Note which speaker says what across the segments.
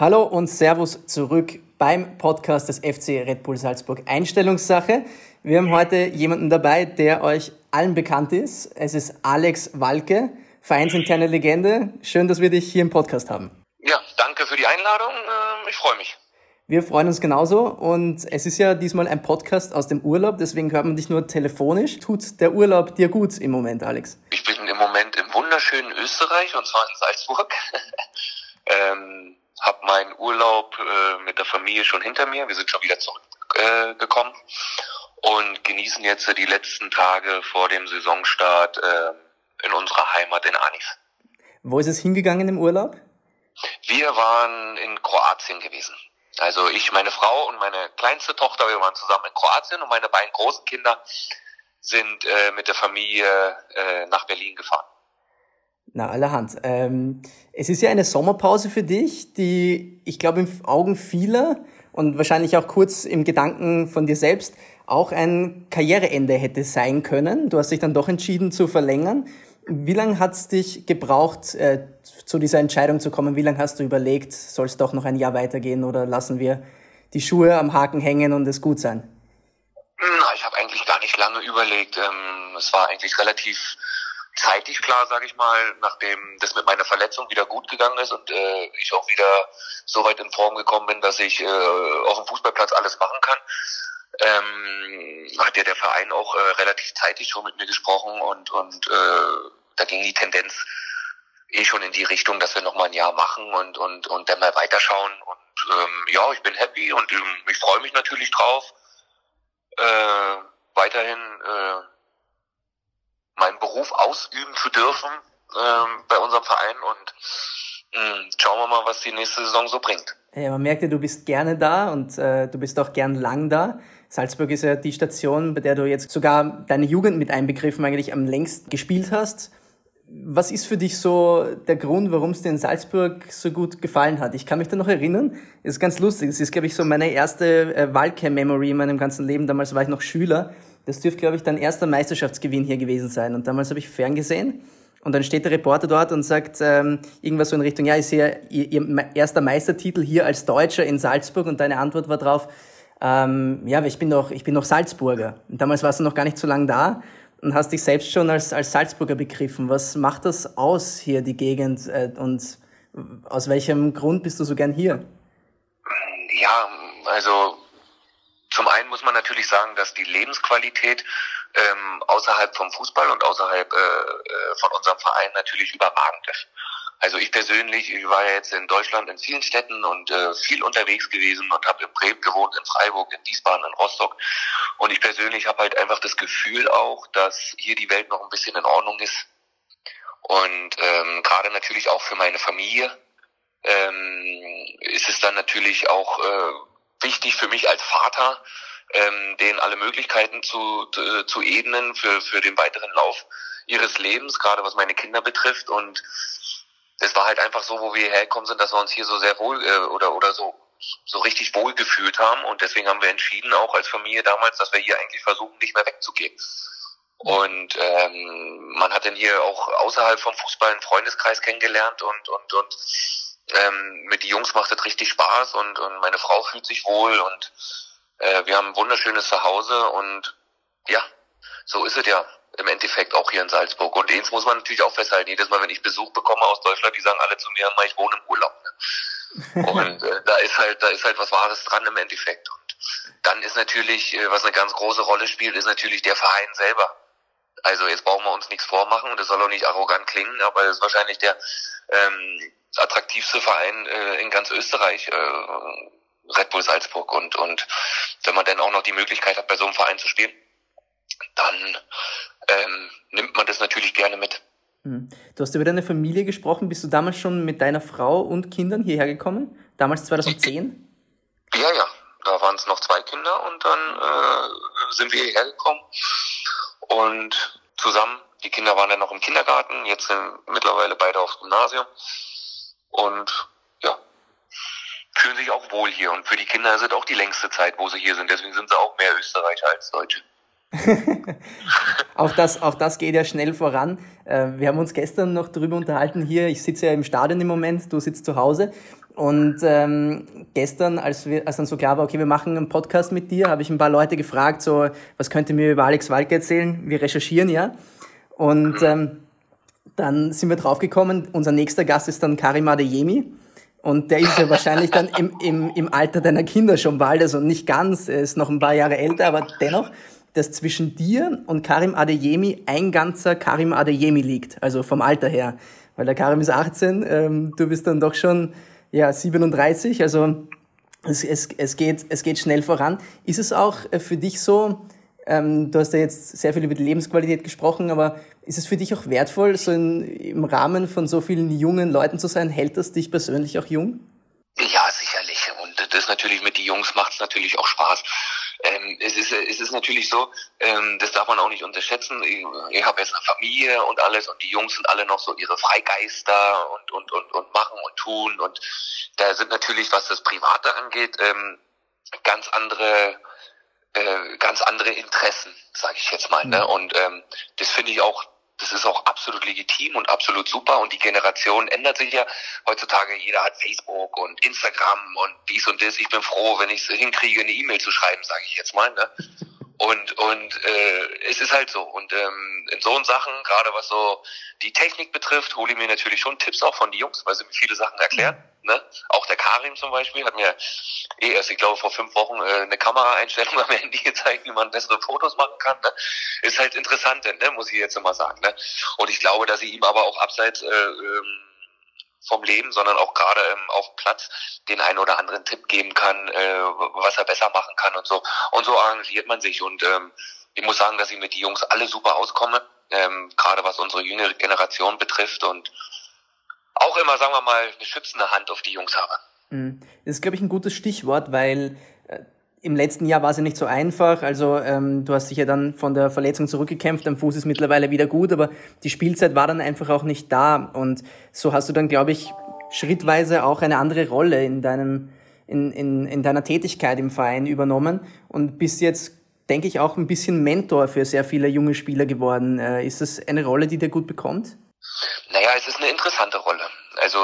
Speaker 1: Hallo und Servus zurück beim Podcast des FC Red Bull Salzburg Einstellungssache. Wir haben heute jemanden dabei, der euch allen bekannt ist. Es ist Alex Walke, vereinsinterne Legende. Schön, dass wir dich hier im Podcast haben.
Speaker 2: Ja, danke für die Einladung. Ähm, ich freue mich.
Speaker 1: Wir freuen uns genauso und es ist ja diesmal ein Podcast aus dem Urlaub, deswegen hört man dich nur telefonisch. Tut der Urlaub dir gut im Moment, Alex?
Speaker 2: Ich bin im Moment im wunderschönen Österreich und zwar in Salzburg. ähm, habe meinen Urlaub äh, mit der Familie schon hinter mir. Wir sind schon wieder zurückgekommen äh, und genießen jetzt die letzten Tage vor dem Saisonstart äh, in unserer Heimat in Anis.
Speaker 1: Wo ist es hingegangen im Urlaub?
Speaker 2: Wir waren in Kroatien gewesen. Also ich, meine Frau und meine kleinste Tochter, wir waren zusammen in Kroatien und meine beiden großen Kinder sind äh, mit der Familie äh, nach Berlin gefahren.
Speaker 1: Na, allerhand. Ähm, es ist ja eine Sommerpause für dich, die, ich glaube, in Augen vieler und wahrscheinlich auch kurz im Gedanken von dir selbst auch ein Karriereende hätte sein können. Du hast dich dann doch entschieden zu verlängern. Wie lange hat es dich gebraucht, äh, zu dieser Entscheidung zu kommen? Wie lange hast du überlegt, soll es doch noch ein Jahr weitergehen oder lassen wir die Schuhe am Haken hängen und es gut sein?
Speaker 2: Na, ich habe eigentlich gar nicht lange überlegt. Ähm, es war eigentlich relativ zeitig klar, sage ich mal, nachdem das mit meiner Verletzung wieder gut gegangen ist und äh, ich auch wieder so weit in Form gekommen bin, dass ich äh, auf dem Fußballplatz alles machen kann. Ähm, hat ja der Verein auch äh, relativ zeitig schon mit mir gesprochen und und äh, da ging die Tendenz eh schon in die Richtung, dass wir noch mal ein Jahr machen und und und dann mal weiterschauen und ähm, ja, ich bin happy und ähm, ich freue mich natürlich drauf. Äh, weiterhin äh, meinen Beruf ausüben zu dürfen ähm, bei unserem Verein und mh, hm, schauen wir mal, was die nächste Saison so bringt.
Speaker 1: Ja, man merkt ja, du bist gerne da und äh, du bist auch gern lang da. Salzburg ist ja die Station, bei der du jetzt sogar deine Jugend mit einbegriffen eigentlich am längst gespielt hast. Was ist für dich so der Grund, warum es dir in Salzburg so gut gefallen hat? Ich kann mich da noch erinnern. Ist ganz lustig. Es ist, glaube ich, so meine erste äh, Waldcamp-Memory in meinem ganzen Leben. Damals war ich noch Schüler. Das dürfte, glaube ich, dein erster Meisterschaftsgewinn hier gewesen sein. Und damals habe ich ferngesehen. Und dann steht der Reporter dort und sagt ähm, irgendwas so in Richtung, ja, ist hier ihr, ihr erster Meistertitel hier als Deutscher in Salzburg. Und deine Antwort war drauf, ähm, ja, ich bin doch, ich bin doch Salzburger. Und damals warst du noch gar nicht so lange da und hast dich selbst schon als, als Salzburger begriffen. Was macht das aus hier, die Gegend? Äh, und aus welchem Grund bist du so gern hier?
Speaker 2: Ja, also zum einen muss man natürlich sagen, dass die Lebensqualität ähm, außerhalb vom Fußball und außerhalb äh, äh von unserem Verein natürlich überragend ist. Also ich persönlich, ich war ja jetzt in Deutschland in vielen Städten und äh, viel unterwegs gewesen und habe in Bremen gewohnt, in Freiburg, in Wiesbaden, in Rostock. Und ich persönlich habe halt einfach das Gefühl auch, dass hier die Welt noch ein bisschen in Ordnung ist. Und ähm, gerade natürlich auch für meine Familie ähm, ist es dann natürlich auch äh, wichtig für mich als Vater, ähm, denen alle Möglichkeiten zu, zu, ebnen für, für den weiteren Lauf ihres Lebens, gerade was meine Kinder betrifft. Und es war halt einfach so, wo wir hergekommen sind, dass wir uns hier so sehr wohl äh, oder oder so so richtig wohl gefühlt haben und deswegen haben wir entschieden, auch als Familie damals, dass wir hier eigentlich versuchen, nicht mehr wegzugehen. Und ähm, man hat dann hier auch außerhalb vom Fußball einen Freundeskreis kennengelernt und und und ähm, mit die Jungs macht es richtig Spaß und und meine Frau fühlt sich wohl und äh, wir haben ein wunderschönes Zuhause und ja, so ist es ja im Endeffekt auch hier in Salzburg. Und eins muss man natürlich auch festhalten, jedes Mal, wenn ich Besuch bekomme aus Deutschland, die sagen alle zu mir, ich wohne im Urlaub. Ne? Und äh, da ist halt, da ist halt was Wahres dran im Endeffekt. Und dann ist natürlich, äh, was eine ganz große Rolle spielt, ist natürlich der Verein selber. Also jetzt brauchen wir uns nichts vormachen und das soll auch nicht arrogant klingen, aber es ist wahrscheinlich der ähm, attraktivste Verein äh, in ganz Österreich, äh, Red Bull Salzburg. Und, und wenn man dann auch noch die Möglichkeit hat, bei so einem Verein zu spielen, dann ähm, nimmt man das natürlich gerne mit.
Speaker 1: Hm. Du hast über deine Familie gesprochen. Bist du damals schon mit deiner Frau und Kindern hierher gekommen? Damals 2010?
Speaker 2: Ja, ja. Da waren es noch zwei Kinder und dann äh, sind wir hierher gekommen und zusammen. Die Kinder waren dann noch im Kindergarten, jetzt sind mittlerweile beide aufs Gymnasium und ja, fühlen sich auch wohl hier. Und für die Kinder ist es auch die längste Zeit, wo sie hier sind. Deswegen sind sie auch mehr Österreicher als Deutsche.
Speaker 1: auch, das, auch das geht ja schnell voran. Äh, wir haben uns gestern noch darüber unterhalten hier. Ich sitze ja im Stadion im Moment, du sitzt zu Hause. Und ähm, gestern, als, wir, als dann so klar war, okay, wir machen einen Podcast mit dir, habe ich ein paar Leute gefragt, so, was könnt ihr mir über Alex Walke erzählen? Wir recherchieren ja. Und ähm, dann sind wir draufgekommen, unser nächster Gast ist dann Karim Adeyemi. Und der ist ja wahrscheinlich dann im, im, im Alter deiner Kinder schon bald, also nicht ganz, er ist noch ein paar Jahre älter, aber dennoch, dass zwischen dir und Karim Adeyemi ein ganzer Karim Adeyemi liegt, also vom Alter her. Weil der Karim ist 18, ähm, du bist dann doch schon ja, 37, also es, es, es, geht, es geht schnell voran. Ist es auch äh, für dich so, ähm, du hast ja jetzt sehr viel über die Lebensqualität gesprochen, aber ist es für dich auch wertvoll, so in, im Rahmen von so vielen jungen Leuten zu sein? Hält das dich persönlich auch jung?
Speaker 2: Ja, sicherlich. Und das natürlich mit den Jungs macht es natürlich auch Spaß. Ähm, es, ist, es ist natürlich so, ähm, das darf man auch nicht unterschätzen. Ich, ich habe jetzt eine Familie und alles und die Jungs sind alle noch so ihre Freigeister und, und, und, und machen und tun. Und da sind natürlich, was das Private angeht, ähm, ganz andere äh, ganz andere Interessen, sage ich jetzt mal. Ne? Mhm. Und ähm, das finde ich auch, das ist auch absolut legitim und absolut super. Und die Generation ändert sich ja. Heutzutage jeder hat Facebook und Instagram und dies und das. Ich bin froh, wenn ich es hinkriege, eine E-Mail zu schreiben, sage ich jetzt mal. Ne? Und und äh, es ist halt so. Und ähm, in so Sachen, gerade was so die Technik betrifft, hole ich mir natürlich schon Tipps auch von den Jungs, weil sie mir viele Sachen erklären. Ne? Auch der Karim zum Beispiel hat mir eh erst, ich glaube, vor fünf Wochen äh, eine Kameraeinstellung am Handy gezeigt, wie man bessere Fotos machen kann. Ne? Ist halt interessant, ne? muss ich jetzt immer sagen. Ne? Und ich glaube, dass ich ihm aber auch abseits äh, ähm, vom Leben, sondern auch gerade ähm, auf dem Platz den einen oder anderen Tipp geben kann, äh, was er besser machen kann und so. Und so arrangiert man sich. Und ähm, ich muss sagen, dass ich mit die Jungs alle super auskomme, ähm, gerade was unsere jüngere Generation betrifft und auch immer, sagen wir mal, eine schützende Hand auf die Jungs habe.
Speaker 1: Mhm. Das ist, glaube ich, ein gutes Stichwort, weil im letzten Jahr war es ja nicht so einfach. Also ähm, du hast dich ja dann von der Verletzung zurückgekämpft, am Fuß ist mittlerweile wieder gut, aber die Spielzeit war dann einfach auch nicht da. Und so hast du dann, glaube ich, schrittweise auch eine andere Rolle in deinem in, in, in deiner Tätigkeit im Verein übernommen und bist jetzt, denke ich, auch ein bisschen Mentor für sehr viele junge Spieler geworden. Äh, ist das eine Rolle, die dir gut bekommt?
Speaker 2: Naja, es ist eine interessante Rolle. Also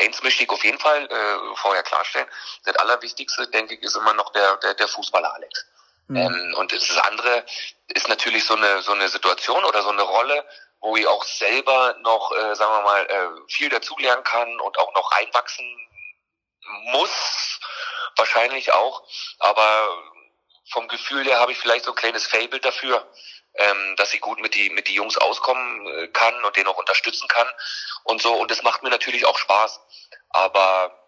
Speaker 2: eins möchte ich auf jeden Fall äh, vorher klarstellen. Das Allerwichtigste, denke ich, ist immer noch der, der, der Fußballer Alex. Mhm. Ähm, und das andere ist natürlich so eine, so eine Situation oder so eine Rolle, wo ich auch selber noch, äh, sagen wir mal, äh, viel dazulernen kann und auch noch reinwachsen muss, wahrscheinlich auch. Aber vom Gefühl her habe ich vielleicht so ein kleines Fable dafür, ähm, dass ich gut mit die mit die Jungs auskommen äh, kann und den auch unterstützen kann und so. Und das macht mir natürlich auch Spaß. Aber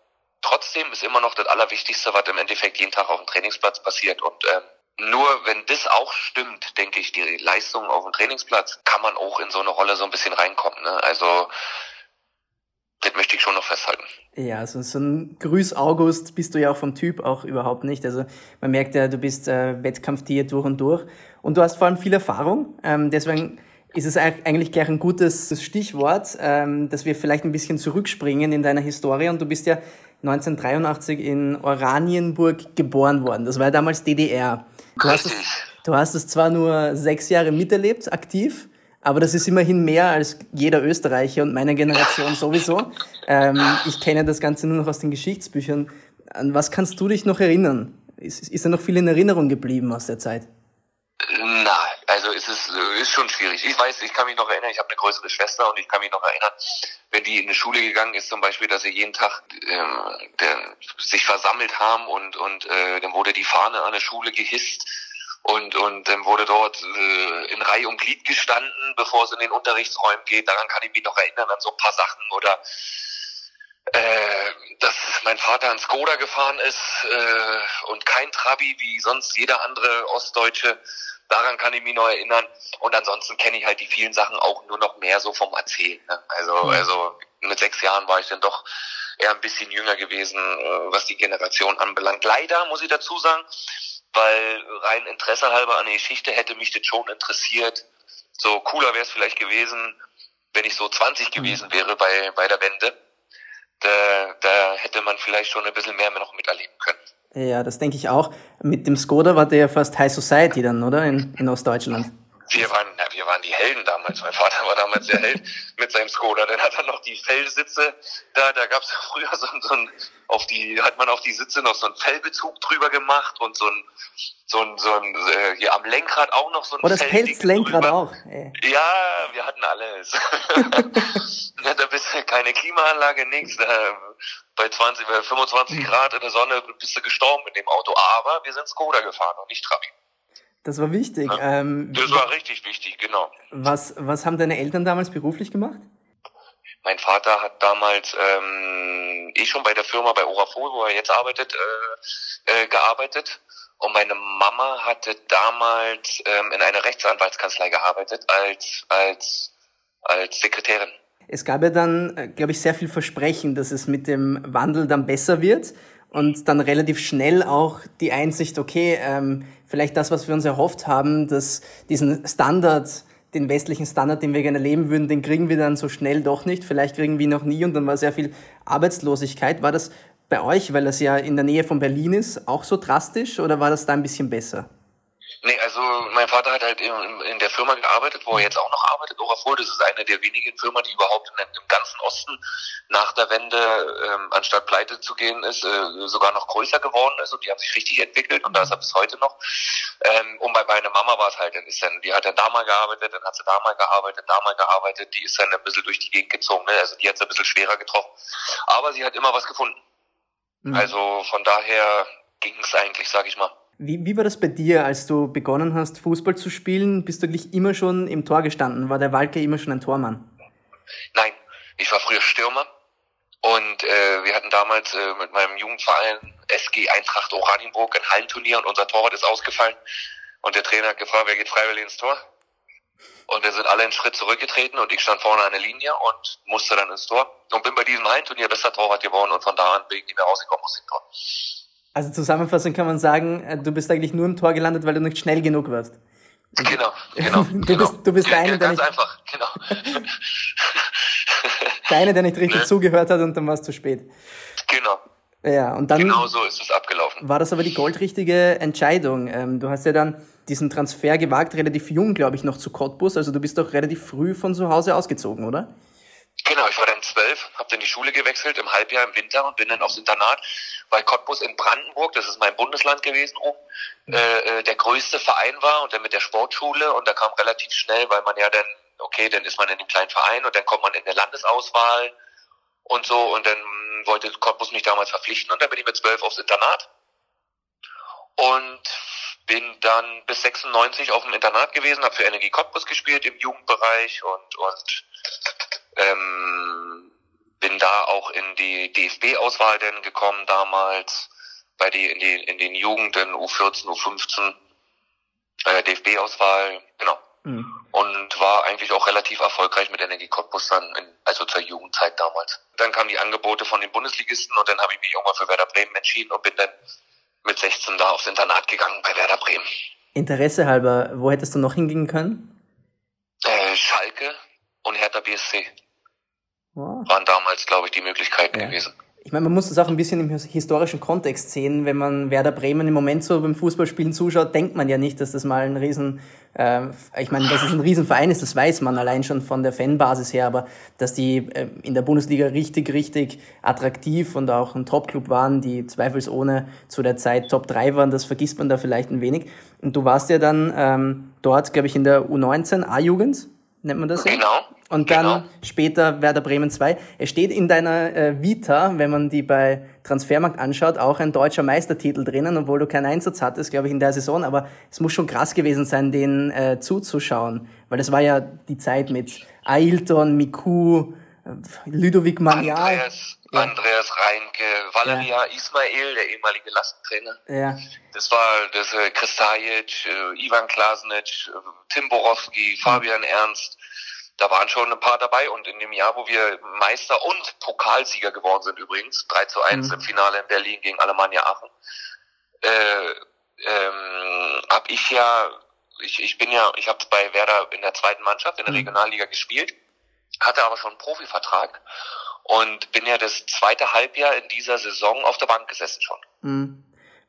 Speaker 2: trotzdem ist immer noch das Allerwichtigste, was im Endeffekt jeden Tag auf dem Trainingsplatz passiert. Und ähm, nur wenn das auch stimmt, denke ich, die Leistung auf dem Trainingsplatz, kann man auch in so eine Rolle so ein bisschen reinkommen. Ne? Also das möchte ich schon noch festhalten.
Speaker 1: Ja, also so ein Grüß August bist du ja auch vom Typ auch überhaupt nicht. Also man merkt ja, du bist äh, Wettkampftier durch und durch. Und du hast vor allem viel Erfahrung. Ähm, deswegen ist es eigentlich gleich ein gutes Stichwort, ähm, dass wir vielleicht ein bisschen zurückspringen in deiner Historie. Und du bist ja 1983 in Oranienburg geboren worden. Das war ja damals DDR. Du hast, es, du hast es zwar nur sechs Jahre miterlebt, aktiv, aber das ist immerhin mehr als jeder Österreicher und meiner Generation sowieso. Ähm, ich kenne das Ganze nur noch aus den Geschichtsbüchern. An was kannst du dich noch erinnern? Ist, ist da noch viel in Erinnerung geblieben aus der Zeit?
Speaker 2: Also es ist, ist schon schwierig. Ich weiß, ich kann mich noch erinnern, ich habe eine größere Schwester und ich kann mich noch erinnern, wenn die in die Schule gegangen ist, zum Beispiel, dass sie jeden Tag äh, der, sich versammelt haben und, und äh, dann wurde die Fahne an der Schule gehisst und, und dann wurde dort äh, in Reihe und Glied gestanden, bevor es in den Unterrichtsräumen geht. Daran kann ich mich noch erinnern, an so ein paar Sachen oder äh, dass mein Vater ein Skoda gefahren ist äh, und kein Trabi wie sonst jeder andere Ostdeutsche. Daran kann ich mich noch erinnern. Und ansonsten kenne ich halt die vielen Sachen auch nur noch mehr so vom Erzählen. Ne? Also, mhm. also mit sechs Jahren war ich dann doch eher ein bisschen jünger gewesen, äh, was die Generation anbelangt. Leider muss ich dazu sagen, weil rein Interesse halber an der Geschichte hätte mich das schon interessiert. So cooler wäre es vielleicht gewesen, wenn ich so 20 gewesen wäre bei, bei der Wende. Da, da hätte man vielleicht schon ein bisschen mehr noch miterleben können.
Speaker 1: Ja, das denke ich auch. Mit dem Skoda war der ja fast High Society dann, oder? In, in Ostdeutschland.
Speaker 2: Wir waren, na, wir waren die Helden damals. Mein Vater war damals der Held mit seinem Skoda. Dann hat er noch die Fellsitze. Da, da gab es früher so, so ein, auf die, hat man auf die Sitze noch so einen Fellbezug drüber gemacht und so ein, so ein, so ein, äh, hier am Lenkrad auch noch so ein
Speaker 1: Oh, das Pelzlenkrad auch. Ey.
Speaker 2: Ja, wir hatten alles. da bist keine Klimaanlage, nix. Da, bei 20, bei 25 Grad in der Sonne bist du gestorben mit dem Auto. Aber wir sind Skoda gefahren und nicht Trabi.
Speaker 1: Das war wichtig.
Speaker 2: Ja.
Speaker 1: Ähm,
Speaker 2: Das war richtig wichtig, genau.
Speaker 1: was, was haben deine Eltern damals beruflich gemacht?
Speaker 2: Mein Vater hat damals ähm, eh schon bei der Firma bei Orafol, wo er jetzt arbeitet, äh, äh, gearbeitet. Und meine Mama hatte damals ähm, in einer Rechtsanwaltskanzlei gearbeitet als als als Sekretärin.
Speaker 1: Es gab ja dann, glaube ich, sehr viel Versprechen, dass es mit dem Wandel dann besser wird und dann relativ schnell auch die Einsicht, okay, ähm, vielleicht das, was wir uns erhofft haben, dass diesen Standard, den westlichen Standard, den wir gerne leben würden, den kriegen wir dann so schnell doch nicht. Vielleicht kriegen wir ihn noch nie und dann war sehr viel Arbeitslosigkeit. War das bei euch, weil das ja in der Nähe von Berlin ist, auch so drastisch oder war das da ein bisschen besser?
Speaker 2: Nee, also mein Vater hat halt in, in der Firma gearbeitet, wo er jetzt auch noch arbeitet, Orafol. Das ist eine der wenigen Firmen, die überhaupt in, im ganzen Osten nach der Wende, ähm, anstatt pleite zu gehen ist, äh, sogar noch größer geworden ist und die haben sich richtig entwickelt und da ist er bis heute noch. Ähm, und bei meiner Mama war es halt, dann ist dann, die hat dann da mal gearbeitet, dann hat sie da mal gearbeitet, da mal gearbeitet, die ist dann ein bisschen durch die Gegend gezogen, ne? also die hat es ein bisschen schwerer getroffen. Aber sie hat immer was gefunden.
Speaker 1: Mhm.
Speaker 2: Also von daher ging es eigentlich, sag ich mal.
Speaker 1: Wie, wie war das bei dir, als du begonnen hast, Fußball zu spielen? Bist du eigentlich immer schon im Tor gestanden? War der Walke immer schon ein Tormann?
Speaker 2: Nein, ich war früher Stürmer und äh, wir hatten damals äh, mit meinem Jugendverein SG Eintracht Oranienburg ein Hallenturnier und unser Torwart ist ausgefallen und der Trainer hat gefragt, wer geht freiwillig ins Tor? Und wir sind alle einen Schritt zurückgetreten und ich stand vorne an der Linie und musste dann ins Tor und bin bei diesem Hallenturnier bester Torwart geworden und von da an bin ich nicht mehr rausgekommen aus dem Tor.
Speaker 1: Also zusammenfassend kann man sagen, äh, du bist eigentlich nur im Tor gelandet, weil du nicht schnell genug warst.
Speaker 2: Genau, genau.
Speaker 1: Du
Speaker 2: genau.
Speaker 1: bist- du bist der eine, der
Speaker 2: Ganz
Speaker 1: nicht-
Speaker 2: einfach, genau.
Speaker 1: Der eine, der nicht richtig
Speaker 2: Ne?
Speaker 1: zugehört hat und dann war es zu spät.
Speaker 2: genau,
Speaker 1: Ja, und dann
Speaker 2: genau so ist es abgelaufen.
Speaker 1: war das aber die goldrichtige Entscheidung. Ähm, du hast ja dann diesen Transfer gewagt, relativ jung, glaube ich, noch zu Cottbus. Also du bist doch relativ früh von zu Hause ausgezogen, oder?
Speaker 2: Genau, ich war dann zwölf, habe dann die Schule gewechselt im Halbjahr im Winter und bin dann aufs Internat, weil Cottbus in Brandenburg, das ist mein Bundesland gewesen, oben, äh, äh, der größte Verein war und dann mit der Sportschule und da kam relativ schnell, weil man ja dann, okay, dann ist man in dem kleinen Verein und dann kommt man in der Landesauswahl und so und dann wollte Cottbus mich damals verpflichten und dann bin ich mit zwölf aufs Internat und bin dann bis 96 auf dem Internat gewesen, habe für Energie Cottbus gespielt im Jugendbereich und und ähm, bin da auch in die DFB-Auswahl dann gekommen damals, bei die in die in den Jugenden U14, U15 äh, DFB-Auswahl, genau.
Speaker 1: Mhm.
Speaker 2: Und war eigentlich auch relativ erfolgreich mit Energie Cottbus dann, in, also zur Jugendzeit damals. Dann kamen die Angebote von den Bundesligisten und dann habe ich mich irgendwann für Werder Bremen entschieden und bin dann mit 16 da aufs Internat gegangen bei Werder Bremen.
Speaker 1: Interesse halber, wo hättest du noch hingehen können?
Speaker 2: Äh, Schalke und Hertha BSC
Speaker 1: Wow.
Speaker 2: waren damals, glaube ich, die Möglichkeiten
Speaker 1: Ja.
Speaker 2: gewesen.
Speaker 1: Ich meine, man muss das auch ein bisschen im his- historischen Kontext sehen. Wenn man Werder Bremen im Moment so beim Fußballspielen zuschaut, denkt man ja nicht, dass das mal ein riesen, äh, ich meine, dass es ein Riesenverein ist, das weiß man allein schon von der Fanbasis her, aber dass die äh, in der Bundesliga richtig, richtig attraktiv und auch ein Top-Club waren, die zweifelsohne zu der Zeit Top 3 waren, das vergisst man da vielleicht ein wenig. Und du warst ja dann ähm, dort, glaube ich, in der U19 A-Jugend, nennt man das ja?
Speaker 2: Genau.
Speaker 1: Und dann
Speaker 2: Genau.
Speaker 1: später Werder Bremen 2. Es steht in deiner äh, Vita, wenn man die bei Transfermarkt anschaut, auch ein deutscher Meistertitel drinnen, obwohl du keinen Einsatz hattest, glaube ich, in der Saison. Aber es muss schon krass gewesen sein, den äh, zuzuschauen. Weil es war ja die Zeit mit Ailton, Miku, äh, Ludovic Manial.
Speaker 2: Andreas,
Speaker 1: Ja.
Speaker 2: Andreas Reinke, Valeria Ismail, der ehemalige Lastentrainer.
Speaker 1: Ja,
Speaker 2: Das war das äh, Kristajic, äh, Ivan Klasnic, äh, Tim Borowski, Fabian Ernst. Da waren schon ein paar dabei und in dem Jahr, wo wir Meister und Pokalsieger geworden sind übrigens, 3 zu 1
Speaker 1: Mhm.
Speaker 2: im Finale in Berlin gegen Alemannia Aachen, äh, ähm, habe ich ja, ich, ich bin ja, ich habe bei Werder in der zweiten Mannschaft in der
Speaker 1: Mhm.
Speaker 2: Regionalliga gespielt, hatte aber schon einen Profivertrag und bin ja das zweite Halbjahr in dieser Saison auf der Bank gesessen schon.
Speaker 1: Mhm.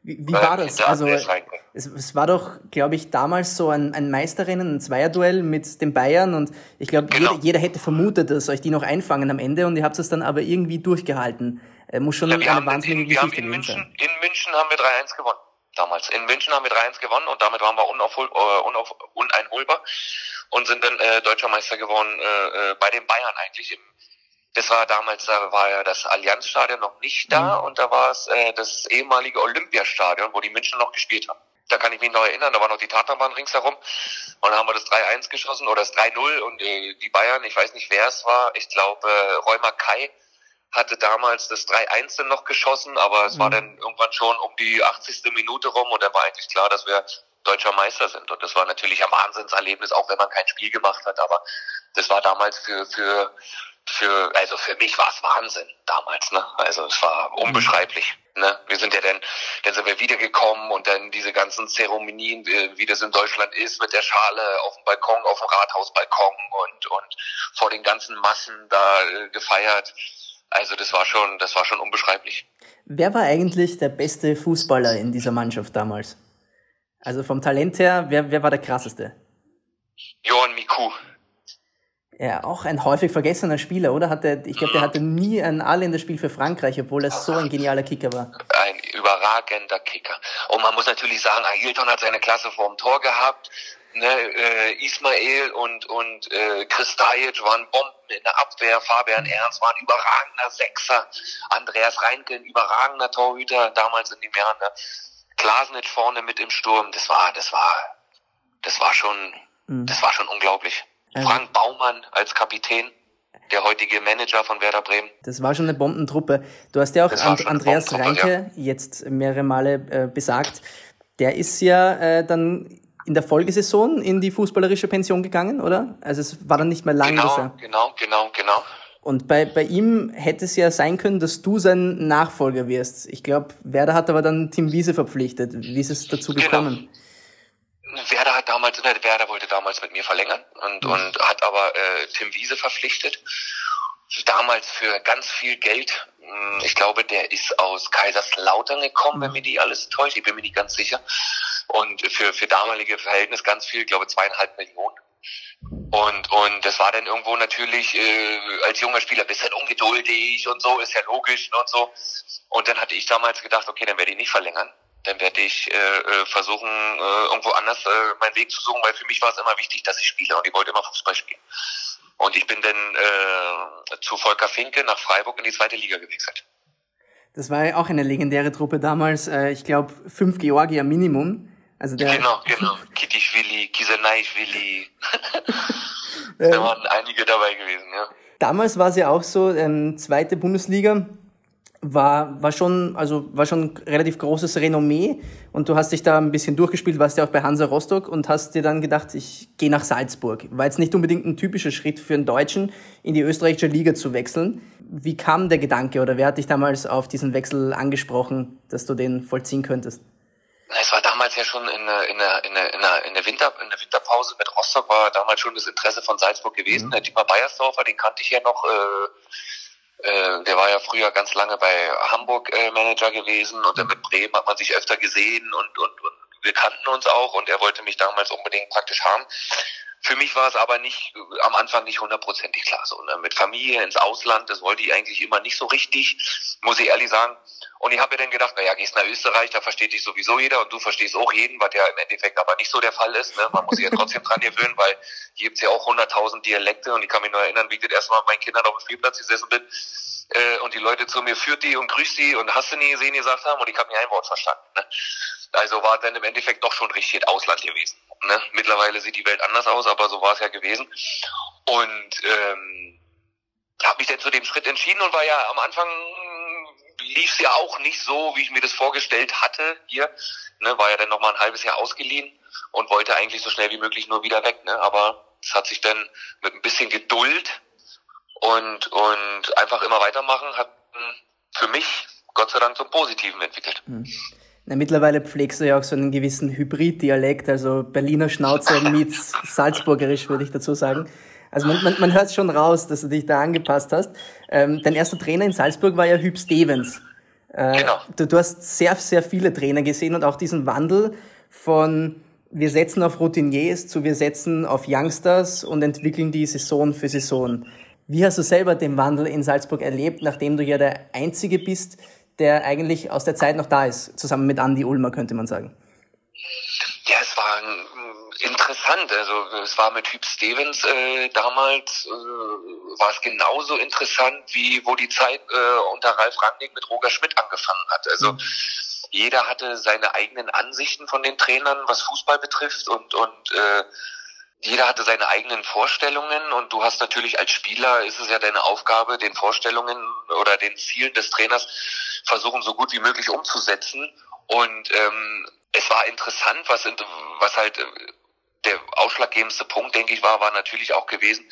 Speaker 1: Wie, wie war das? Also es, es, war doch, glaube ich, damals so ein, ein Meisterinnen, ein Zweierduell mit den Bayern und ich glaube, genau. jeder, jeder hätte vermutet, dass euch die noch einfangen am Ende und ihr habt es dann aber irgendwie durchgehalten. Äh, muss schon ja,
Speaker 2: eine wahnsinnige in, Geschichte in München, sein. In München haben wir 3-1 gewonnen damals. In München haben wir 3-1 gewonnen und damit waren wir unaufhol, unauf, uneinholbar und sind dann äh, deutscher Meister geworden äh, äh, bei den Bayern eigentlich im das war damals, da war ja das Allianzstadion noch nicht da mhm. und da war es äh, das ehemalige Olympiastadion, wo die München noch gespielt haben. Da kann ich mich noch erinnern, da war noch die Tatanbahn ringsherum und dann haben wir das 3-1 geschossen oder das 3-0 und äh, die Bayern, ich weiß nicht wer es war, ich glaube äh, Reumer Kai hatte damals das 3-1 dann noch geschossen, aber es mhm. war dann irgendwann schon um die 80. Minute rum und dann war eigentlich klar, dass wir deutscher Meister sind. Und das war natürlich ein Wahnsinnserlebnis, auch wenn man kein Spiel gemacht hat, aber das war damals für, für für, also für mich war es Wahnsinn damals, ne? Also es war unbeschreiblich. Ne? Wir sind ja dann, dann sind wir wiedergekommen und dann diese ganzen Zeremonien, wie das in Deutschland ist, mit der Schale auf dem Balkon, auf dem Rathausbalkon und, und vor den ganzen Massen da äh, gefeiert. Also das war schon, das war schon unbeschreiblich.
Speaker 1: Wer war eigentlich der beste Fußballer in dieser Mannschaft damals? Also vom Talent her, wer, wer war der krasseste?
Speaker 2: Johann Miku.
Speaker 1: Ja, auch ein häufig vergessener Spieler, oder? Hatte, ich glaube, der hatte nie ein All-in-Spiel für Frankreich, obwohl er so ein genialer Kicker war.
Speaker 2: Ein überragender Kicker. Und man muss natürlich sagen, Ailton hat seine Klasse vorm Tor gehabt. Ne, äh, Ismail und, und äh, Kristajic waren Bomben in der Abwehr. Fabian Ernst war ein überragender Sechser. Andreas Reinke ein überragender Torhüter damals in dem Jahr. Ne? Klasnitz vorne mit im Sturm. Das war, das war, das war schon, mhm. das war schon unglaublich. Frank Baumann als Kapitän, der heutige Manager von Werder Bremen.
Speaker 1: Das war schon eine Bombentruppe. Du hast ja auch And Andreas Reinke ja. jetzt mehrere Male äh, besagt. Der ist ja äh, dann in der Folgesaison in die fußballerische Pension gegangen, oder? Also es war dann nicht mehr lang.
Speaker 2: Genau, er genau, genau, genau.
Speaker 1: Und bei, bei ihm hätte es ja sein können, dass du sein Nachfolger wirst. Ich glaube, Werder hat aber dann Tim Wiese verpflichtet. Wie ist es dazu genau. gekommen? Genau.
Speaker 2: Werder hat damals, ne, Werder wollte damals mit mir verlängern und, mhm. und hat aber äh, Tim Wiese verpflichtet. Damals für ganz viel Geld. Hm, ich glaube, der ist aus Kaiserslautern gekommen, wenn mhm. mir die alles täuscht. Ich bin mir nicht ganz sicher. Und für, für damalige Verhältnis ganz viel, ich glaube zweieinhalb Millionen. Und, und das war dann irgendwo natürlich äh, als junger Spieler ein bisschen ungeduldig und so, ist ja logisch und so. Und dann hatte ich damals gedacht, okay, dann werde ich nicht verlängern dann werde ich äh, äh, versuchen, äh, irgendwo anders äh, meinen Weg zu suchen, weil für mich war es immer wichtig, dass ich spiele und ich wollte immer Fußball spielen. Und ich bin dann äh, zu Volker Finke nach Freiburg in die zweite Liga gewechselt.
Speaker 1: Das war ja auch eine legendäre Truppe damals. Äh, ich glaube, fünf Georgier Minimum. Also der
Speaker 2: genau, genau. Kitischwili, Kisenaischwili. da waren einige dabei gewesen, ja.
Speaker 1: Damals war es ja auch so, ähm, zweite Bundesliga war, war schon, also war schon relativ großes Renommee und du hast dich da ein bisschen durchgespielt, warst ja auch bei Hansa Rostock und hast dir dann gedacht, ich gehe nach Salzburg. War jetzt nicht unbedingt ein typischer Schritt für einen Deutschen, in die österreichische Liga zu wechseln. Wie kam der Gedanke oder wer hat dich damals auf diesen Wechsel angesprochen, dass du den vollziehen könntest?
Speaker 2: Es war damals ja schon in der, in der, in der, in der, in der, Winter, in der Winterpause mit Rostock war damals schon das Interesse von Salzburg gewesen. Mhm. Der Dietmar Beiersdorfer, den kannte ich ja noch, äh, äh, der war ja früher ganz lange bei Hamburg äh, Manager gewesen und dann mit Bremen hat man sich öfter gesehen und, und, und wir kannten uns auch und er wollte mich damals unbedingt praktisch haben. Für mich war es aber nicht am Anfang nicht hundertprozentig klar so. Ne? Mit Familie ins Ausland, das wollte ich eigentlich immer nicht so richtig, muss ich ehrlich sagen. Und ich habe mir dann gedacht, naja, gehst nach Österreich, da versteht dich sowieso jeder und du verstehst auch jeden, was ja im Endeffekt aber nicht so der Fall ist. Ne? Man muss sich ja trotzdem dran gewöhnen, weil hier gibt's ja auch hunderttausend Dialekte und ich kann mich nur erinnern, wie ich das erstmal mit meinen Kindern auf dem Spielplatz gesessen bin äh, und die Leute zu mir führt die und grüßt die und hast du nie gesehen gesagt haben und ich habe nie ein Wort verstanden. Ne? Also war dann im Endeffekt doch schon richtig Ausland gewesen. Ne? Mittlerweile sieht die Welt anders aus, aber so war es ja gewesen. Und ähm, habe mich dann zu dem Schritt entschieden und war ja am Anfang lief es ja auch nicht so, wie ich mir das vorgestellt hatte hier. Ne, war ja dann noch mal ein halbes Jahr ausgeliehen und wollte eigentlich so schnell wie möglich nur wieder weg. Ne? Aber es hat sich dann mit ein bisschen Geduld und, und einfach immer weitermachen hat für mich Gott sei Dank zum Positiven entwickelt. Mhm.
Speaker 1: Na, mittlerweile pflegst du ja auch so einen gewissen Hybrid-Dialekt, also Berliner Schnauze mit Salzburgerisch, würde ich dazu sagen. Also man, man, man hört schon raus, dass du dich da angepasst hast. Ähm, dein erster Trainer in Salzburg war ja Hüb Stevens. Äh, genau. Du, du hast sehr, sehr viele Trainer gesehen und auch diesen Wandel von wir setzen auf Routiniers zu wir setzen auf Youngsters und entwickeln die Saison für Saison. Wie hast du selber den Wandel in Salzburg erlebt, nachdem du ja der Einzige bist, der eigentlich aus der Zeit noch da ist, zusammen mit Andy Ulmer, könnte man sagen?
Speaker 2: Ja, es war interessant. Also es war mit Hüb Stevens äh, damals äh, war es genauso interessant wie wo die Zeit äh, unter Ralf Rangnick mit Roger Schmidt angefangen hat. Also mhm. jeder hatte seine eigenen Ansichten von den Trainern, was Fußball betrifft und und äh, jeder hatte seine eigenen Vorstellungen und du hast natürlich als Spieler ist es ja deine Aufgabe, den Vorstellungen oder den Zielen des Trainers versuchen so gut wie möglich umzusetzen. Und ähm, es war interessant, was, was halt äh, der ausschlaggebendste Punkt, denke ich, war, war natürlich auch gewesen,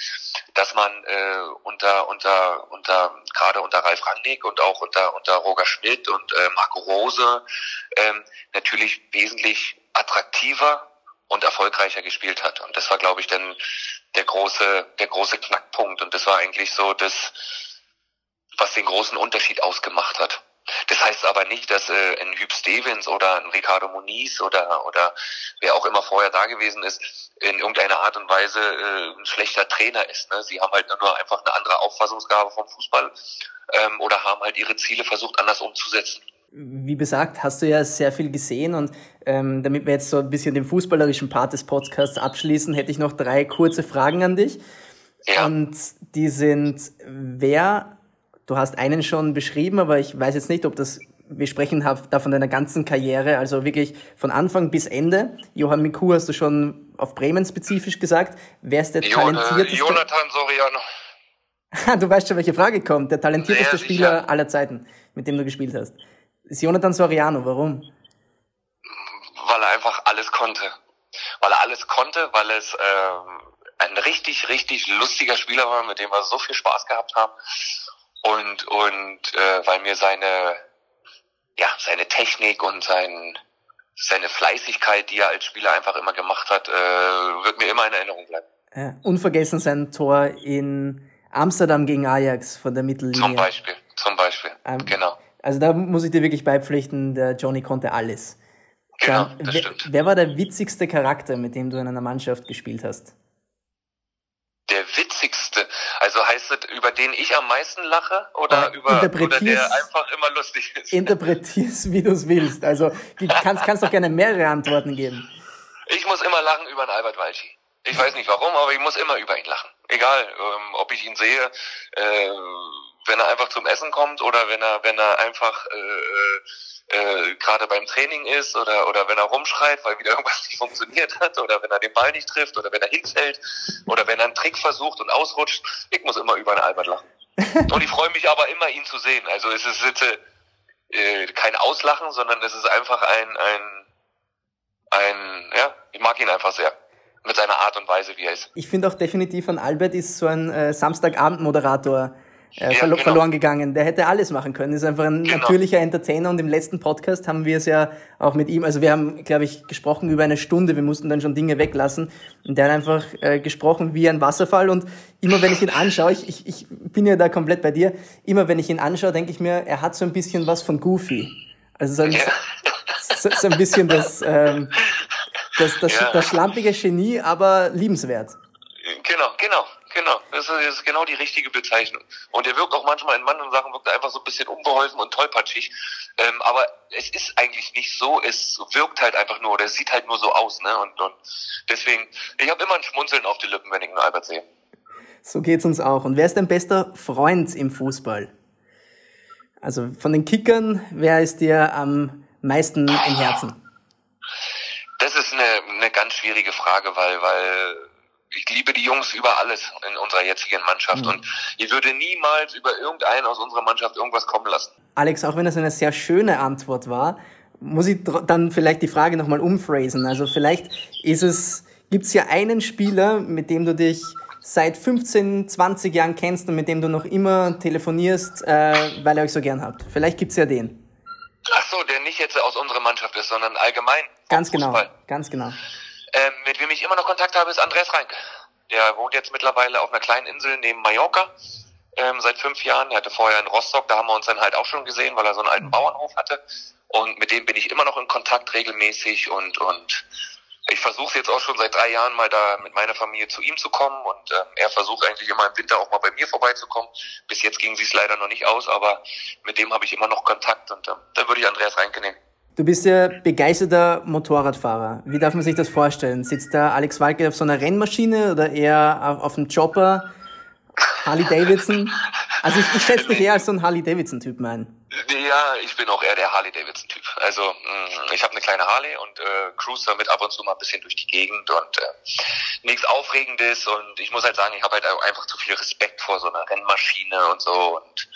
Speaker 2: dass man äh, unter unter unter gerade unter Ralf Rangnick und auch unter unter Roger Schmidt und äh, Marco Rose ähm, natürlich wesentlich attraktiver und erfolgreicher gespielt hat. Und das war, glaube ich, dann der große, der große Knackpunkt. Und das war eigentlich so das, was den großen Unterschied ausgemacht hat. Heißt aber nicht, dass äh, ein Hüb Stevens oder ein Ricardo Moniz oder oder wer auch immer vorher da gewesen ist, in irgendeiner Art und Weise äh, ein schlechter Trainer ist. Ne? Sie haben halt nur einfach eine andere Auffassungsgabe vom Fußball ähm, oder haben halt ihre Ziele versucht anders umzusetzen
Speaker 1: wie besagt, hast du ja sehr viel gesehen und ähm, damit wir jetzt so ein bisschen den fußballerischen Part des Podcasts abschließen, hätte ich noch drei kurze Fragen an dich. Ja. Und die sind, wer, du hast einen schon beschrieben, aber ich weiß jetzt nicht, ob das, wir sprechen da von deiner ganzen Karriere, also wirklich von Anfang bis Ende. Johann Miku hast du schon auf Bremen spezifisch gesagt. Wer ist der talentierteste?
Speaker 2: Jonathan Soriano.
Speaker 1: du weißt schon, welche Frage kommt. Der talentierteste Spieler aller Zeiten, mit dem du gespielt hast ist Jonathan Soriano, warum?
Speaker 2: Weil er einfach alles konnte. Weil er alles konnte, weil es ähm, ein richtig, richtig lustiger Spieler war, mit dem wir so viel Spaß gehabt haben. Und, und äh, weil mir seine, ja, seine Technik und sein, seine Fleißigkeit, die er als Spieler einfach immer gemacht hat, äh, wird mir immer in Erinnerung bleiben.
Speaker 1: Ja, unvergessen sein Tor in Amsterdam gegen Ajax von der Mittellinie.
Speaker 2: Zum Beispiel, zum Beispiel, ähm, genau.
Speaker 1: Also da muss ich dir wirklich beipflichten, der Johnny konnte alles.
Speaker 2: Genau, das
Speaker 1: wer,
Speaker 2: stimmt.
Speaker 1: Wer war der witzigste Charakter, mit dem du in einer Mannschaft gespielt hast?
Speaker 2: Der witzigste, also heißt es, über den ich am meisten lache oder äh, über oder der einfach immer lustig ist?
Speaker 1: Interpretier's, wie du es willst. Also kannst, kannst doch gerne mehrere Antworten geben.
Speaker 2: Ich muss immer lachen über den Albert Walchi. Ich weiß nicht warum, aber ich muss immer über ihn lachen. Egal, ähm, ob ich ihn sehe, äh, wenn er einfach zum Essen kommt oder wenn er, wenn er einfach äh, äh, gerade beim Training ist oder, oder wenn er rumschreit, weil wieder irgendwas nicht funktioniert hat oder wenn er den Ball nicht trifft oder wenn er hinfällt oder wenn er einen Trick versucht und ausrutscht. Ich muss immer über einen Albert lachen. Und ich freue mich aber immer, ihn zu sehen. Also es ist jetzt äh, kein Auslachen, sondern es ist einfach ein, ein, ein, ja, ich mag ihn einfach sehr mit seiner Art und Weise, wie er ist.
Speaker 1: Ich finde auch definitiv an Albert ist so ein äh, Samstagabend-Moderator äh, ja, verlo genau. verloren gegangen. Der hätte alles machen können. Ist einfach ein genau. natürlicher Entertainer und im letzten Podcast haben wir es ja auch mit ihm, also wir haben, glaube ich, gesprochen über eine Stunde. Wir mussten dann schon Dinge weglassen und der hat einfach äh, gesprochen wie ein Wasserfall und immer wenn ich ihn anschaue, ich, ich, ich bin ja da komplett bei dir, immer wenn ich ihn anschaue, denke ich mir, er hat so ein bisschen was von Goofy. Also so ein, ja. so, so, ein bisschen das, ähm, das, das, ja. das schlampige Genie, aber liebenswert.
Speaker 2: Genau, genau. Genau, das ist genau die richtige Bezeichnung. Und er wirkt auch manchmal in manchen Sachen wirkt er einfach so ein bisschen unbeholfen und tollpatschig. Ähm, aber es ist eigentlich nicht so, es wirkt halt einfach nur oder es sieht halt nur so aus. Ne? Und, und deswegen, ich habe immer ein Schmunzeln auf die Lippen, wenn ich einen Albert sehe.
Speaker 1: So geht's uns auch. Und wer ist dein bester Freund im Fußball? Also von den Kickern, wer ist dir am meisten im Herzen?
Speaker 2: Das ist eine, eine ganz schwierige Frage, weil, weil ich liebe die Jungs über alles in unserer jetzigen Mannschaft mhm. und ich würde niemals über irgendeinen aus unserer Mannschaft irgendwas kommen lassen.
Speaker 1: Alex, auch wenn das eine sehr schöne Antwort war, muss ich dann vielleicht die Frage nochmal umphrasen. Also vielleicht ist es, gibt es ja einen Spieler, mit dem du dich seit 15, 20 Jahren kennst und mit dem du noch immer telefonierst, äh, weil ihr euch so gern habt. Vielleicht gibt's ja den.
Speaker 2: Ach so, der nicht jetzt aus unserer Mannschaft ist, sondern allgemein.
Speaker 1: Ganz genau, ganz genau.
Speaker 2: Ähm, mit wem ich immer noch Kontakt habe, ist Andreas Reinke. Der wohnt jetzt mittlerweile auf einer kleinen Insel neben Mallorca. ähm, seit fünf Jahren. Er hatte vorher in Rostock, da haben wir uns dann halt auch schon gesehen, weil er so einen alten mhm. Bauernhof hatte. Und mit dem bin ich immer noch in Kontakt regelmäßig und, und ich versuche jetzt auch schon seit drei Jahren mal da mit meiner Familie zu ihm zu kommen und äh, er versucht eigentlich immer im Winter auch mal bei mir vorbeizukommen. Bis jetzt ging es leider noch nicht aus, aber mit dem habe ich immer noch Kontakt und äh, da würde ich Andreas Reinke nehmen.
Speaker 1: Du bist ja begeisterter Motorradfahrer. Wie darf man sich das vorstellen? Sitzt da Alex Walke auf so einer Rennmaschine oder eher auf, einem Chopper? Harley Davidson? Also ich, ich schätze dich eher als so ein Harley Davidson-Typ ein.
Speaker 2: Ja, ich bin auch eher der Harley Davidson-Typ. Also mm, ich habe eine kleine Harley und äh, cruise damit ab und zu mal ein bisschen durch die Gegend und äh, nichts Aufregendes und ich muss halt sagen, ich habe halt einfach zu viel Respekt vor so einer Rennmaschine und so und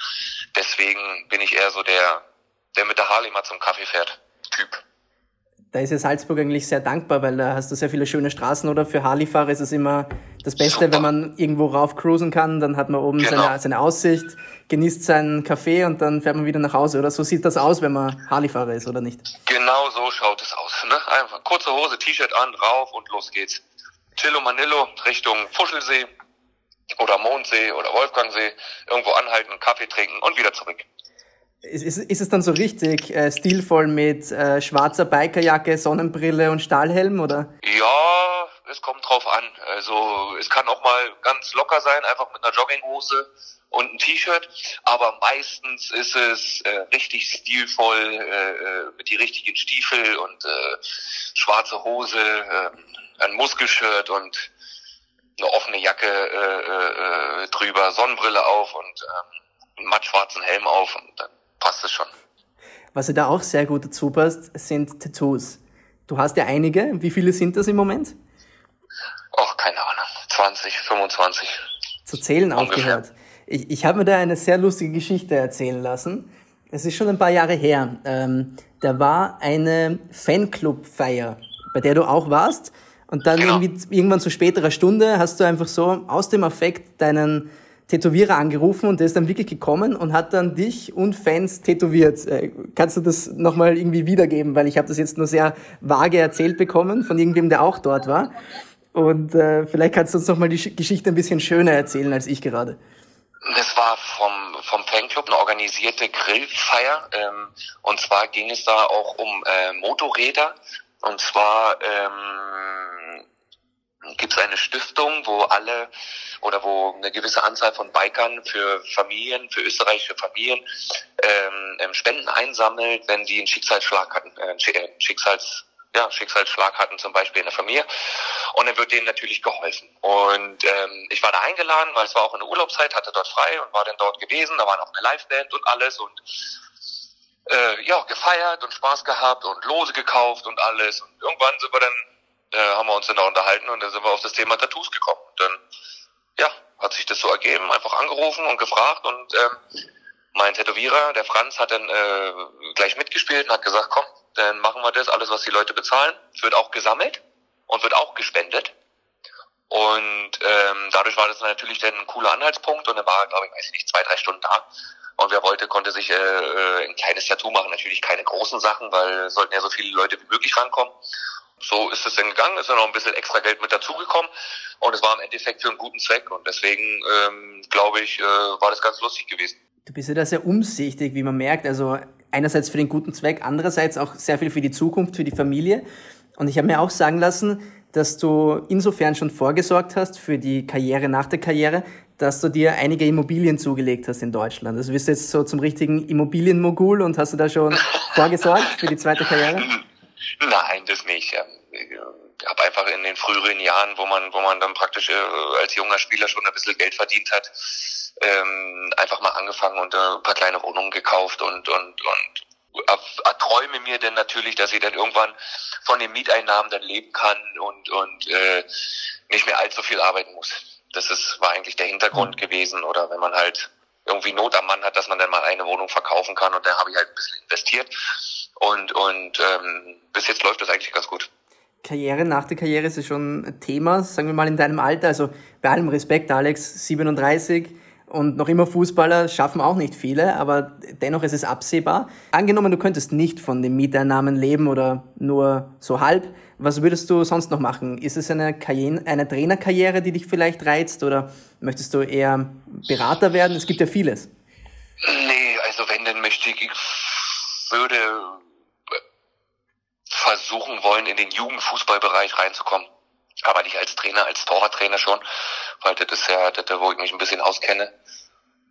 Speaker 2: deswegen bin ich eher so der, der mit der Harley mal zum Kaffee fährt. Typ.
Speaker 1: Da ist ja Salzburg eigentlich sehr dankbar, weil da hast du sehr viele schöne Straßen, oder? Für Harley-Fahrer ist es immer das Beste, Super. wenn man irgendwo rauf cruisen kann, dann hat man oben genau. seine, seine Aussicht, genießt seinen Kaffee und dann fährt man wieder nach Hause, oder? So sieht das aus, wenn man Harley-Fahrer ist, oder nicht?
Speaker 2: Genau so schaut es aus, ne? Einfach kurze Hose, T-Shirt an, rauf und los geht's. Chillo Manillo Richtung Fuschelsee oder Mondsee oder Wolfgangsee, irgendwo anhalten, Kaffee trinken und wieder zurück.
Speaker 1: Ist, ist, ist es dann so richtig äh, stilvoll mit äh, schwarzer Bikerjacke, Sonnenbrille und Stahlhelm, oder?
Speaker 2: Ja, es kommt drauf an. Also es kann auch mal ganz locker sein, einfach mit einer Jogginghose und ein T-Shirt. Aber meistens ist es äh, richtig stilvoll äh, äh mit die richtigen Stiefel und äh, schwarze Hose, äh, ein Muskelshirt und eine offene Jacke äh, äh, drüber, Sonnenbrille auf und äh, einen mattschwarzen Helm auf und dann passt es schon.
Speaker 1: Was ja da auch sehr gut dazu passt, sind Tattoos. Du hast ja einige. Wie viele sind das im Moment?
Speaker 2: Och, keine Ahnung. 20, 25.
Speaker 1: Zu zählen Ungefähr. aufgehört. Ich, ich habe mir da eine sehr lustige Geschichte erzählen lassen. Es ist schon ein paar Jahre her. Ähm, da war eine Fanclub-Feier, bei der du auch warst. Und dann genau. irgendwie, irgendwann zu späterer Stunde hast du einfach so aus dem Affekt deinen Tätowierer angerufen und der ist dann wirklich gekommen und hat dann dich und Fans tätowiert. Äh, kannst du das nochmal irgendwie wiedergeben? Weil ich habe das jetzt nur sehr vage erzählt bekommen von irgendwem, der auch dort war. Und äh, vielleicht kannst du uns nochmal die Geschichte ein bisschen schöner erzählen als ich gerade.
Speaker 2: Das war vom, vom Fanclub eine organisierte Grillfeier. Ähm, und zwar ging es da auch um äh, Motorräder. Und zwar ähm, gibt es eine Stiftung, wo alle oder wo eine gewisse Anzahl von Bikern für Familien, für österreichische Familien ähm, ähm Spenden einsammelt, wenn die einen Schicksalsschlag hatten, äh, äh, Schicksals ja, Schicksalsschlag hatten, zum Beispiel in der Familie. Und dann wird denen natürlich geholfen. Und ähm, ich war da eingeladen, weil es war auch in der Urlaubszeit, hatte dort frei und war dann dort gewesen. Da war noch eine Liveband und alles und äh, ja, gefeiert und Spaß gehabt und Lose gekauft und alles. Und irgendwann sind wir dann, äh, haben wir uns dann da unterhalten und dann sind wir auf das Thema Tattoos gekommen. Und dann ja, hat sich das so ergeben, einfach angerufen und gefragt und ähm, mein Tätowierer, der Franz, hat dann äh, gleich mitgespielt und hat gesagt, komm, dann machen wir das, alles was die Leute bezahlen, wird auch gesammelt und wird auch gespendet. Und ähm, dadurch war das natürlich dann ein cooler Anhaltspunkt und er war, glaube ich, weiß ich nicht, zwei, drei Stunden da. Und wer wollte, konnte sich äh, äh ein kleines Tattoo machen, natürlich keine großen Sachen, weil sollten ja so viele Leute wie möglich rankommen so ist es dann gegangen, ist dann noch ein bisschen extra Geld mit dazugekommen und es war im Endeffekt für einen guten Zweck und deswegen ähm, glaube ich, äh, war das ganz lustig gewesen.
Speaker 1: Du bist ja da sehr umsichtig, wie man merkt, also einerseits für den guten Zweck, andererseits auch sehr viel für die Zukunft, für die Familie und ich habe mir auch sagen lassen, dass du insofern schon vorgesorgt hast für die Karriere nach der Karriere, dass du dir einige Immobilien zugelegt hast in Deutschland. Also bist du jetzt so zum richtigen Immobilienmogul und hast du da schon vorgesorgt für die zweite Karriere?
Speaker 2: Nein, das nicht. Ich habe einfach in den früheren Jahren, wo man, wo man dann praktisch äh, als junger Spieler schon ein bisschen Geld verdient hat, ähm, einfach mal angefangen und ein paar kleine Wohnungen gekauft und und und erträume mir denn natürlich, dass ich dann irgendwann von den Mieteinnahmen dann leben kann und und äh, nicht mehr allzu viel arbeiten muss. Das ist war eigentlich der Hintergrund gewesen oder wenn man halt irgendwie Not am Mann hat, dass man dann mal eine Wohnung verkaufen kann und da habe ich halt ein bisschen investiert und, und ähm, bis jetzt läuft das eigentlich ganz gut.
Speaker 1: Karriere nach der Karriere ist ja schon ein Thema, sagen wir mal in deinem Alter. Also bei allem Respekt, Alex, 37 und noch immer Fußballer schaffen auch nicht viele, aber dennoch ist es absehbar. Angenommen, du könntest nicht von den Mieteinnahmen leben oder nur so halb, was würdest du sonst noch machen? Ist es eine, Karriere, eine Trainerkarriere, die dich vielleicht reizt oder möchtest du eher Berater werden? Es gibt ja vieles.
Speaker 2: Nee, also wenn, dann möchte ich, ich würde versuchen wollen, in den Jugendfußballbereich reinzukommen. Aber nicht als Trainer, als Torwarttrainer schon, weil das ist ja das, wo ich mich ein bisschen auskenne.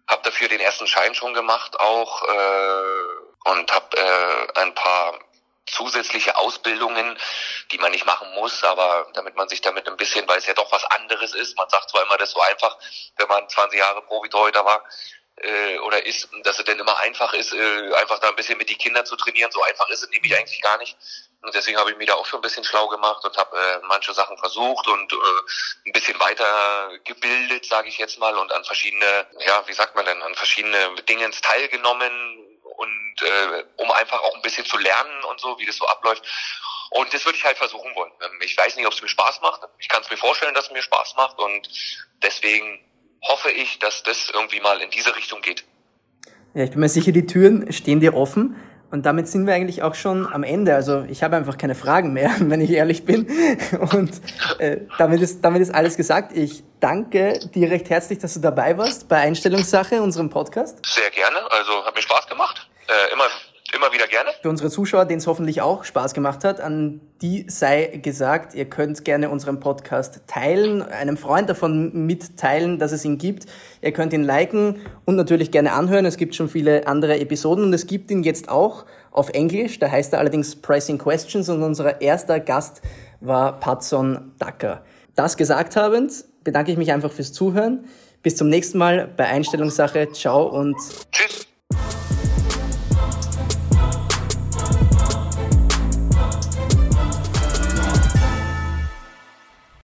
Speaker 2: Hab dafür den ersten Schein schon gemacht auch äh, und habe äh, ein paar zusätzliche Ausbildungen, die man nicht machen muss, aber damit man sich damit ein bisschen, weil es ja doch was anderes ist. Man sagt zwar immer, das so einfach, wenn man 20 Jahre Profi-Torhüter war, äh, oder ist, dass es denn immer einfach ist, äh, einfach da ein bisschen mit die Kinder zu trainieren. So einfach ist es nämlich eigentlich gar nicht. Und deswegen habe ich mich da auch schon ein bisschen schlau gemacht und habe äh, manche Sachen versucht und äh, ein bisschen weiter gebildet, sage ich jetzt mal, und an verschiedene, ja, wie sagt man denn, an verschiedene Dingen teilgenommen und äh, um einfach auch ein bisschen zu lernen und so, wie das so abläuft. Und das würde ich halt versuchen wollen. Ähm, ich weiß nicht, ob es mir Spaß macht. Ich kann es mir vorstellen, dass es mir Spaß macht und deswegen hoffe ich, dass das irgendwie mal in diese Richtung geht.
Speaker 1: Ja, ich bin mir sicher, die Türen stehen dir offen. Und damit sind wir eigentlich auch schon am Ende. Also ich habe einfach keine Fragen mehr, wenn ich ehrlich bin. Und äh, damit, ist, damit ist alles gesagt. Ich danke dir recht herzlich, dass du dabei warst bei Einstellungssache, unserem Podcast.
Speaker 2: Sehr gerne. Also hat mir Spaß gemacht. Äh, immer Immer wieder gerne.
Speaker 1: Für unsere Zuschauer, denen es hoffentlich auch Spaß gemacht hat, an die sei gesagt, ihr könnt gerne unseren Podcast teilen, einem Freund davon mitteilen, dass es ihn gibt. Ihr könnt ihn liken und natürlich gerne anhören. Es gibt schon viele andere Episoden und es gibt ihn jetzt auch auf Englisch. Da heißt er allerdings Pricing Questions und unser erster Gast war Patson Dacker. Das gesagt habend, bedanke ich mich einfach fürs Zuhören. Bis zum nächsten Mal bei Einstellungssache. Ciao und
Speaker 2: Tschüss.